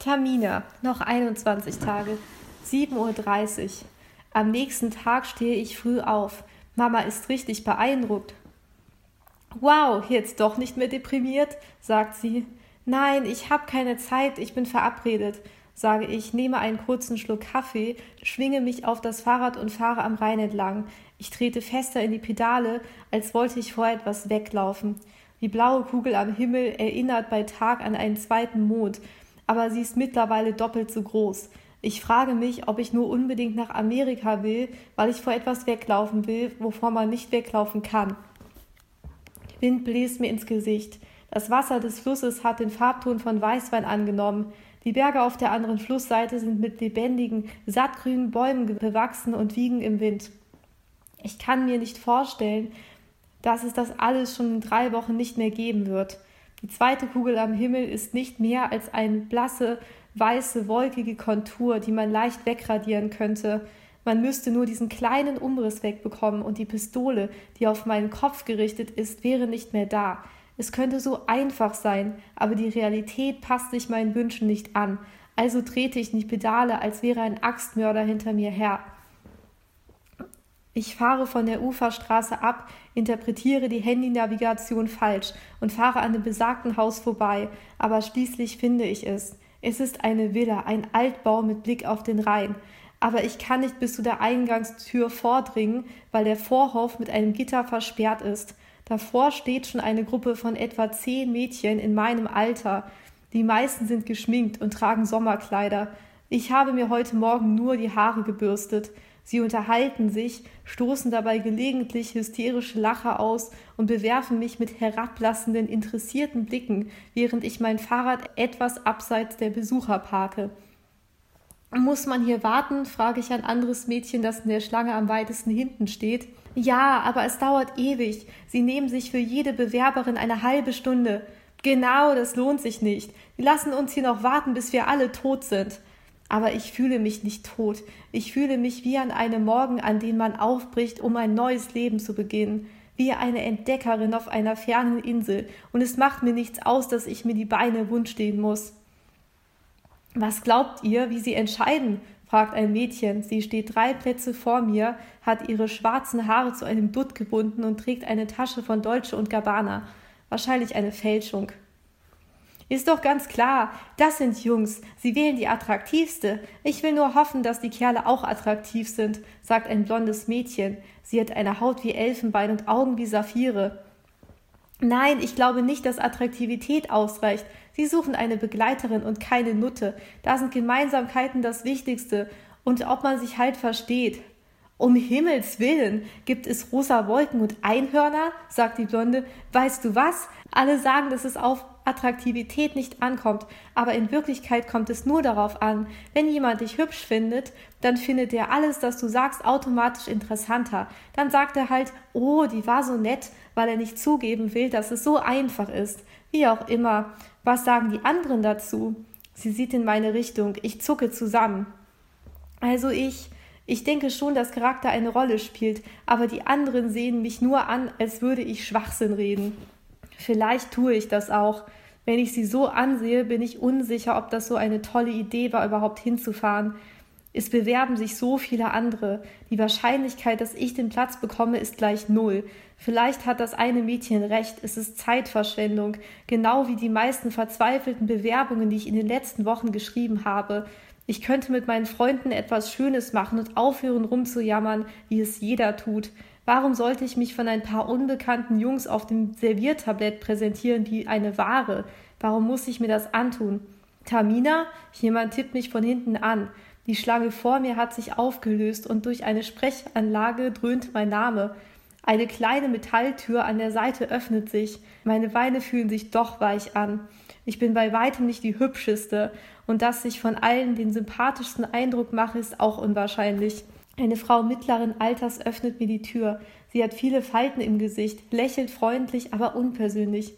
Tamina, noch 21 Tage, 7.30 Uhr. Am nächsten Tag stehe ich früh auf. Mama ist richtig beeindruckt. Wow, jetzt doch nicht mehr deprimiert, sagt sie. Nein, ich habe keine Zeit, ich bin verabredet, sage ich, nehme einen kurzen Schluck Kaffee, schwinge mich auf das Fahrrad und fahre am Rhein entlang. Ich trete fester in die Pedale, als wollte ich vor etwas weglaufen. Die blaue Kugel am Himmel erinnert bei Tag an einen zweiten Mond, aber sie ist mittlerweile doppelt so groß. Ich frage mich, ob ich nur unbedingt nach Amerika will, weil ich vor etwas weglaufen will, wovor man nicht weglaufen kann. Wind bläst mir ins Gesicht. Das Wasser des Flusses hat den Farbton von Weißwein angenommen. Die Berge auf der anderen Flussseite sind mit lebendigen, sattgrünen Bäumen bewachsen und wiegen im Wind. Ich kann mir nicht vorstellen, dass es das alles schon in drei Wochen nicht mehr geben wird. Die zweite Kugel am Himmel ist nicht mehr als eine blasse, weiße, wolkige Kontur, die man leicht wegradieren könnte. Man müsste nur diesen kleinen Umriss wegbekommen und die Pistole, die auf meinen Kopf gerichtet ist, wäre nicht mehr da. Es könnte so einfach sein, aber die Realität passt sich meinen Wünschen nicht an. Also trete ich die Pedale, als wäre ein Axtmörder hinter mir her. Ich fahre von der Uferstraße ab, interpretiere die Handynavigation falsch und fahre an dem besagten Haus vorbei, aber schließlich finde ich es. Es ist eine Villa, ein Altbau mit Blick auf den Rhein. Aber ich kann nicht bis zu der Eingangstür vordringen, weil der Vorhof mit einem Gitter versperrt ist. Davor steht schon eine Gruppe von etwa zehn Mädchen in meinem Alter. Die meisten sind geschminkt und tragen Sommerkleider. Ich habe mir heute Morgen nur die Haare gebürstet. Sie unterhalten sich, stoßen dabei gelegentlich hysterische Lacher aus und bewerfen mich mit herablassenden, interessierten Blicken, während ich mein Fahrrad etwas abseits der Besucher parke. Muss man hier warten? frage ich ein anderes Mädchen, das in der Schlange am weitesten hinten steht. Ja, aber es dauert ewig. Sie nehmen sich für jede Bewerberin eine halbe Stunde. Genau, das lohnt sich nicht. Die lassen uns hier noch warten, bis wir alle tot sind aber ich fühle mich nicht tot. Ich fühle mich wie an einem Morgen, an den man aufbricht, um ein neues Leben zu beginnen, wie eine Entdeckerin auf einer fernen Insel, und es macht mir nichts aus, dass ich mir die Beine wund stehen muss. Was glaubt ihr, wie sie entscheiden? fragt ein Mädchen. Sie steht drei Plätze vor mir, hat ihre schwarzen Haare zu einem Dutt gebunden und trägt eine Tasche von Deutsche und Gabbana. Wahrscheinlich eine Fälschung. Ist doch ganz klar, das sind Jungs, sie wählen die attraktivste. Ich will nur hoffen, dass die Kerle auch attraktiv sind, sagt ein blondes Mädchen. Sie hat eine Haut wie Elfenbein und Augen wie Saphire. Nein, ich glaube nicht, dass Attraktivität ausreicht. Sie suchen eine Begleiterin und keine Nutte. Da sind Gemeinsamkeiten das Wichtigste. Und ob man sich halt versteht. Um Himmels willen, gibt es rosa Wolken und Einhörner? sagt die Blonde. Weißt du was? Alle sagen, dass es auf Attraktivität nicht ankommt, aber in Wirklichkeit kommt es nur darauf an, wenn jemand dich hübsch findet, dann findet er alles, das du sagst, automatisch interessanter. Dann sagt er halt, oh, die war so nett, weil er nicht zugeben will, dass es so einfach ist. Wie auch immer. Was sagen die anderen dazu? Sie sieht in meine Richtung. Ich zucke zusammen. Also ich, ich denke schon, dass Charakter eine Rolle spielt, aber die anderen sehen mich nur an, als würde ich Schwachsinn reden. Vielleicht tue ich das auch. Wenn ich sie so ansehe, bin ich unsicher, ob das so eine tolle Idee war, überhaupt hinzufahren. Es bewerben sich so viele andere. Die Wahrscheinlichkeit, dass ich den Platz bekomme, ist gleich null. Vielleicht hat das eine Mädchen recht, es ist Zeitverschwendung, genau wie die meisten verzweifelten Bewerbungen, die ich in den letzten Wochen geschrieben habe. Ich könnte mit meinen Freunden etwas Schönes machen und aufhören rumzujammern, wie es jeder tut. Warum sollte ich mich von ein paar unbekannten Jungs auf dem Serviertablett präsentieren wie eine Ware? Warum muss ich mir das antun? Tamina? Jemand tippt mich von hinten an. Die Schlange vor mir hat sich aufgelöst und durch eine Sprechanlage dröhnt mein Name. Eine kleine Metalltür an der Seite öffnet sich. Meine Beine fühlen sich doch weich an. Ich bin bei weitem nicht die hübscheste, und dass ich von allen den sympathischsten Eindruck mache, ist auch unwahrscheinlich. Eine Frau mittleren Alters öffnet mir die Tür. Sie hat viele Falten im Gesicht, lächelt freundlich, aber unpersönlich.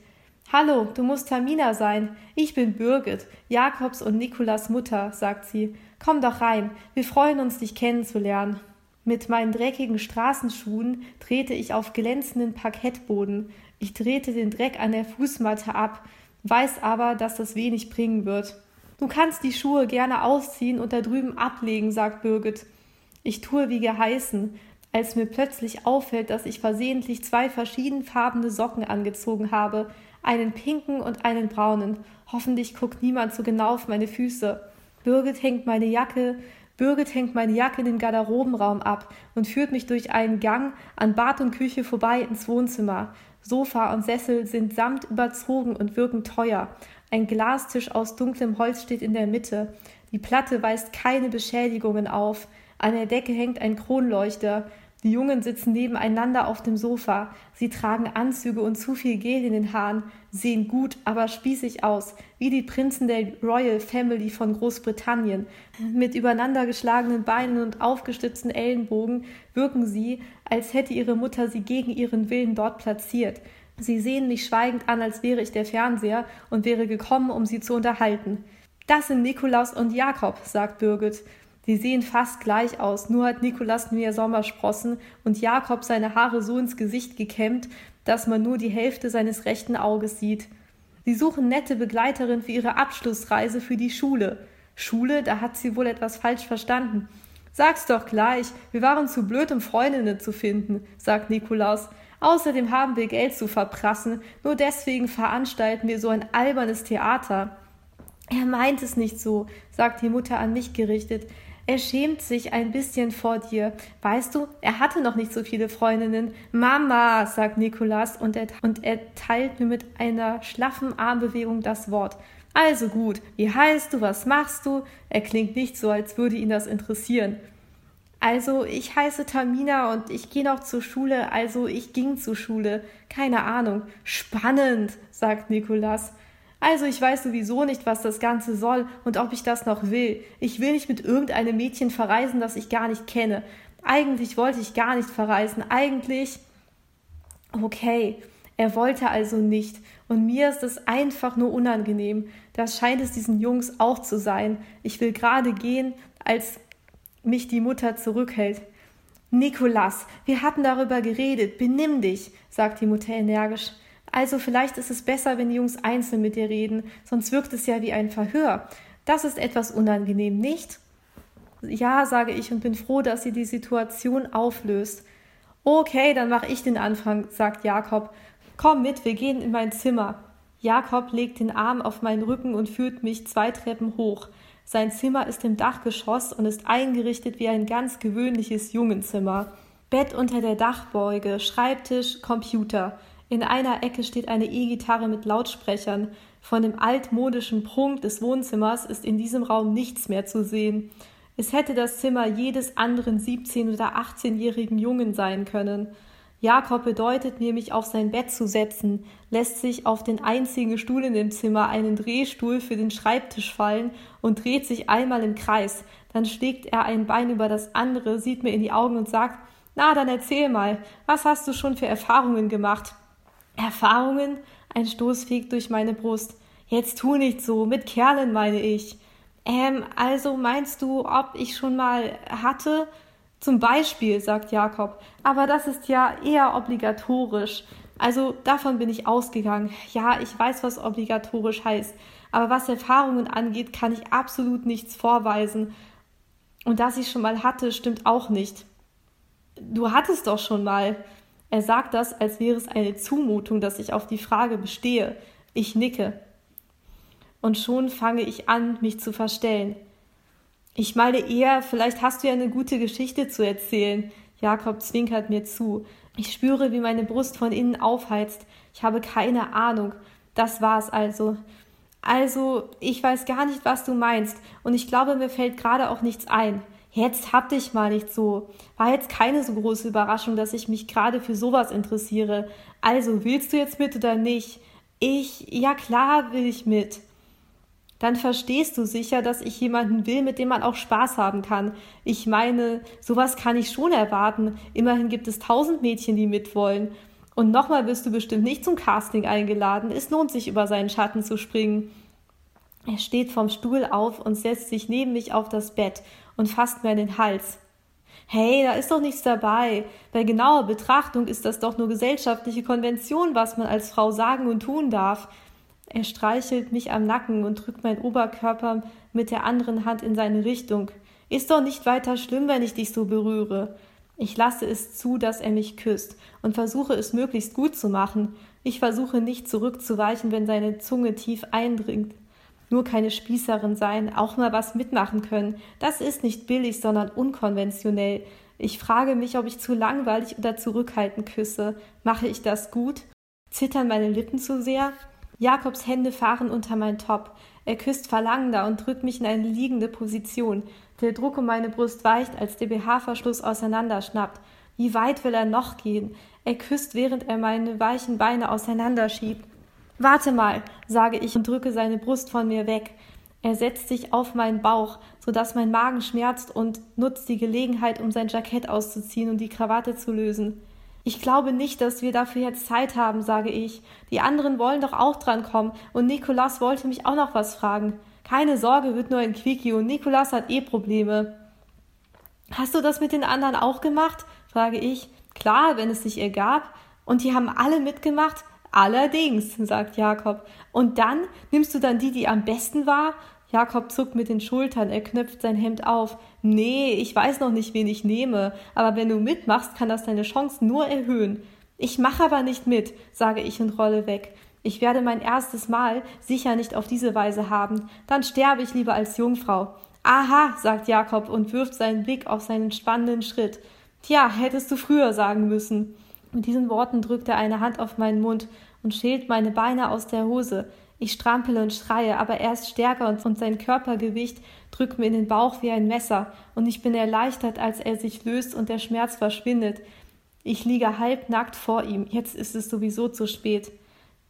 Hallo, du musst Tamina sein. Ich bin Birgit, Jakobs und Nikolas Mutter, sagt sie. Komm doch rein, wir freuen uns, dich kennenzulernen. Mit meinen dreckigen Straßenschuhen trete ich auf glänzenden Parkettboden. Ich trete den Dreck an der Fußmatte ab, weiß aber, dass das wenig bringen wird. Du kannst die Schuhe gerne ausziehen und da drüben ablegen, sagt Birgit. Ich tue wie geheißen, als mir plötzlich auffällt, dass ich versehentlich zwei verschiedenfarbene Socken angezogen habe, einen pinken und einen braunen. Hoffentlich guckt niemand so genau auf meine Füße. Birgit hängt meine Jacke, Birgit hängt meine Jacke in den Garderobenraum ab und führt mich durch einen Gang an Bad und Küche vorbei ins Wohnzimmer. Sofa und Sessel sind samt überzogen und wirken teuer. Ein Glastisch aus dunklem Holz steht in der Mitte. Die Platte weist keine Beschädigungen auf. An der Decke hängt ein Kronleuchter. Die Jungen sitzen nebeneinander auf dem Sofa. Sie tragen Anzüge und zu viel Gel in den Haaren, sehen gut, aber spießig aus, wie die Prinzen der Royal Family von Großbritannien. Mit übereinandergeschlagenen Beinen und aufgestützten Ellenbogen wirken sie, als hätte ihre Mutter sie gegen ihren Willen dort platziert. Sie sehen mich schweigend an, als wäre ich der Fernseher und wäre gekommen, um sie zu unterhalten. Das sind Nikolaus und Jakob, sagt Birgit. Sie sehen fast gleich aus, nur hat Nikolas mehr Sommersprossen und Jakob seine Haare so ins Gesicht gekämmt, dass man nur die Hälfte seines rechten Auges sieht. Sie suchen nette Begleiterin für ihre Abschlussreise für die Schule. Schule, da hat sie wohl etwas falsch verstanden. Sag's doch gleich, wir waren zu blöd, um Freundinnen zu finden, sagt Nikolaus. Außerdem haben wir Geld zu verprassen, nur deswegen veranstalten wir so ein albernes Theater. Er meint es nicht so, sagt die Mutter an mich gerichtet. Er schämt sich ein bisschen vor dir. Weißt du, er hatte noch nicht so viele Freundinnen. Mama, sagt Nikolas und er, und er teilt mir mit einer schlaffen Armbewegung das Wort. Also gut, wie heißt du, was machst du? Er klingt nicht so, als würde ihn das interessieren. Also, ich heiße Tamina und ich gehe noch zur Schule, also ich ging zur Schule. Keine Ahnung. Spannend, sagt Nikolas. Also ich weiß sowieso nicht, was das Ganze soll und ob ich das noch will. Ich will nicht mit irgendeinem Mädchen verreisen, das ich gar nicht kenne. Eigentlich wollte ich gar nicht verreisen. Eigentlich. Okay, er wollte also nicht. Und mir ist es einfach nur unangenehm. Das scheint es diesen Jungs auch zu sein. Ich will gerade gehen, als mich die Mutter zurückhält. Nikolas, wir hatten darüber geredet. Benimm dich, sagt die Mutter energisch. Also vielleicht ist es besser, wenn die Jungs einzeln mit dir reden, sonst wirkt es ja wie ein Verhör. Das ist etwas unangenehm, nicht? Ja, sage ich und bin froh, dass sie die Situation auflöst. Okay, dann mache ich den Anfang, sagt Jakob. Komm mit, wir gehen in mein Zimmer. Jakob legt den Arm auf meinen Rücken und führt mich zwei Treppen hoch. Sein Zimmer ist im Dachgeschoss und ist eingerichtet wie ein ganz gewöhnliches Jungenzimmer. Bett unter der Dachbeuge, Schreibtisch, Computer. In einer Ecke steht eine E-Gitarre mit Lautsprechern. Von dem altmodischen Prunk des Wohnzimmers ist in diesem Raum nichts mehr zu sehen. Es hätte das Zimmer jedes anderen 17- oder 18-jährigen Jungen sein können. Jakob bedeutet mir, mich auf sein Bett zu setzen, lässt sich auf den einzigen Stuhl in dem Zimmer einen Drehstuhl für den Schreibtisch fallen und dreht sich einmal im Kreis. Dann schlägt er ein Bein über das andere, sieht mir in die Augen und sagt, na, dann erzähl mal, was hast du schon für Erfahrungen gemacht? Erfahrungen? Ein Stoß fegt durch meine Brust. Jetzt tu nicht so, mit Kerlen meine ich. Ähm, also meinst du, ob ich schon mal hatte? Zum Beispiel, sagt Jakob. Aber das ist ja eher obligatorisch. Also davon bin ich ausgegangen. Ja, ich weiß, was obligatorisch heißt. Aber was Erfahrungen angeht, kann ich absolut nichts vorweisen. Und dass ich schon mal hatte, stimmt auch nicht. Du hattest doch schon mal. Er sagt das, als wäre es eine Zumutung, dass ich auf die Frage bestehe. Ich nicke. Und schon fange ich an, mich zu verstellen. Ich meine eher, vielleicht hast du ja eine gute Geschichte zu erzählen. Jakob zwinkert mir zu. Ich spüre, wie meine Brust von innen aufheizt. Ich habe keine Ahnung. Das war's also. Also, ich weiß gar nicht, was du meinst, und ich glaube, mir fällt gerade auch nichts ein. Jetzt hab dich mal nicht so. War jetzt keine so große Überraschung, dass ich mich gerade für sowas interessiere. Also, willst du jetzt mit oder nicht? Ich, ja klar will ich mit. Dann verstehst du sicher, dass ich jemanden will, mit dem man auch Spaß haben kann. Ich meine, sowas kann ich schon erwarten. Immerhin gibt es tausend Mädchen, die mitwollen. Und nochmal wirst du bestimmt nicht zum Casting eingeladen. Es lohnt sich, über seinen Schatten zu springen. Er steht vom Stuhl auf und setzt sich neben mich auf das Bett und fasst mir an den Hals. Hey, da ist doch nichts dabei. Bei genauer Betrachtung ist das doch nur gesellschaftliche Konvention, was man als Frau sagen und tun darf. Er streichelt mich am Nacken und drückt meinen Oberkörper mit der anderen Hand in seine Richtung. Ist doch nicht weiter schlimm, wenn ich dich so berühre. Ich lasse es zu, dass er mich küsst und versuche es möglichst gut zu machen. Ich versuche nicht zurückzuweichen, wenn seine Zunge tief eindringt. Nur keine Spießerin sein, auch mal was mitmachen können. Das ist nicht billig, sondern unkonventionell. Ich frage mich, ob ich zu langweilig oder zurückhaltend küsse. Mache ich das gut? Zittern meine Lippen zu sehr? Jakobs Hände fahren unter mein Top. Er küsst verlangender und drückt mich in eine liegende Position. Der Druck um meine Brust weicht, als der BH-Verschluss auseinanderschnappt. Wie weit will er noch gehen? Er küsst, während er meine weichen Beine auseinanderschiebt. Warte mal, sage ich und drücke seine Brust von mir weg. Er setzt sich auf meinen Bauch, so dass mein Magen schmerzt und nutzt die Gelegenheit, um sein Jackett auszuziehen und die Krawatte zu lösen. Ich glaube nicht, dass wir dafür jetzt Zeit haben, sage ich. Die anderen wollen doch auch drankommen und Nikolas wollte mich auch noch was fragen. Keine Sorge, wird nur ein Quickie und Nikolas hat eh Probleme. Hast du das mit den anderen auch gemacht? frage ich. Klar, wenn es sich ergab. Und die haben alle mitgemacht? Allerdings, sagt Jakob. Und dann nimmst du dann die, die am besten war? Jakob zuckt mit den Schultern, er knöpft sein Hemd auf. Nee, ich weiß noch nicht, wen ich nehme, aber wenn du mitmachst, kann das deine Chancen nur erhöhen. Ich mache aber nicht mit, sage ich und rolle weg. Ich werde mein erstes Mal sicher nicht auf diese Weise haben. Dann sterbe ich lieber als Jungfrau. Aha, sagt Jakob und wirft seinen Blick auf seinen spannenden Schritt. Tja, hättest du früher sagen müssen. Mit diesen Worten drückt er eine Hand auf meinen Mund und schält meine Beine aus der Hose. Ich strampele und schreie, aber er ist stärker und, und sein Körpergewicht drückt mir in den Bauch wie ein Messer, und ich bin erleichtert, als er sich löst und der Schmerz verschwindet. Ich liege halbnackt vor ihm, jetzt ist es sowieso zu spät.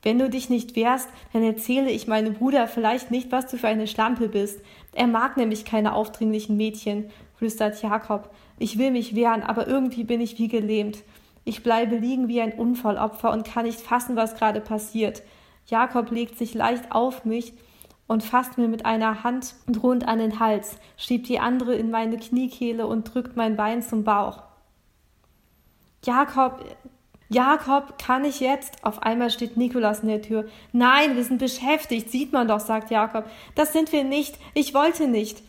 Wenn du dich nicht wehrst, dann erzähle ich meinem Bruder vielleicht nicht, was du für eine Schlampe bist. Er mag nämlich keine aufdringlichen Mädchen, flüstert Jakob. Ich will mich wehren, aber irgendwie bin ich wie gelähmt. Ich bleibe liegen wie ein Unfallopfer und kann nicht fassen, was gerade passiert. Jakob legt sich leicht auf mich und fasst mir mit einer Hand rund an den Hals, schiebt die andere in meine Kniekehle und drückt mein Bein zum Bauch. Jakob, Jakob, kann ich jetzt? Auf einmal steht Nikolas in der Tür. Nein, wir sind beschäftigt, sieht man doch, sagt Jakob. Das sind wir nicht, ich wollte nicht.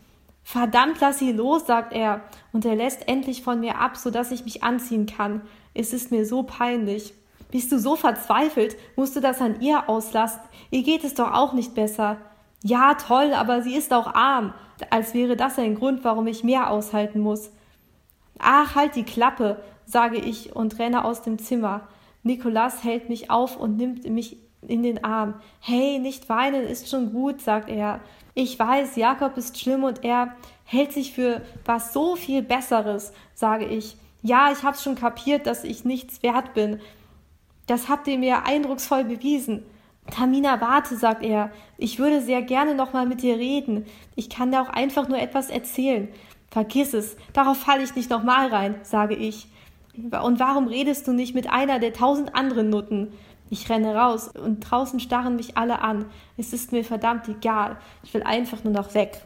Verdammt, lass sie los, sagt er, und er lässt endlich von mir ab, so dass ich mich anziehen kann. Es ist mir so peinlich. Bist du so verzweifelt? Musst du das an ihr auslassen? Ihr geht es doch auch nicht besser. Ja, toll, aber sie ist auch arm. Als wäre das ein Grund, warum ich mehr aushalten muss. Ach, halt die Klappe, sage ich und renne aus dem Zimmer. Nikolas hält mich auf und nimmt mich in den Arm. Hey, nicht weinen, ist schon gut, sagt er. Ich weiß, Jakob ist schlimm und er hält sich für was so viel Besseres, sage ich. Ja, ich hab's schon kapiert, dass ich nichts wert bin. Das habt ihr mir eindrucksvoll bewiesen. Tamina, warte, sagt er. Ich würde sehr gerne nochmal mit dir reden. Ich kann dir auch einfach nur etwas erzählen. Vergiss es, darauf falle ich nicht nochmal rein, sage ich. Und warum redest du nicht mit einer der tausend anderen Nutten? Ich renne raus und draußen starren mich alle an. Es ist mir verdammt egal. Ich will einfach nur noch weg.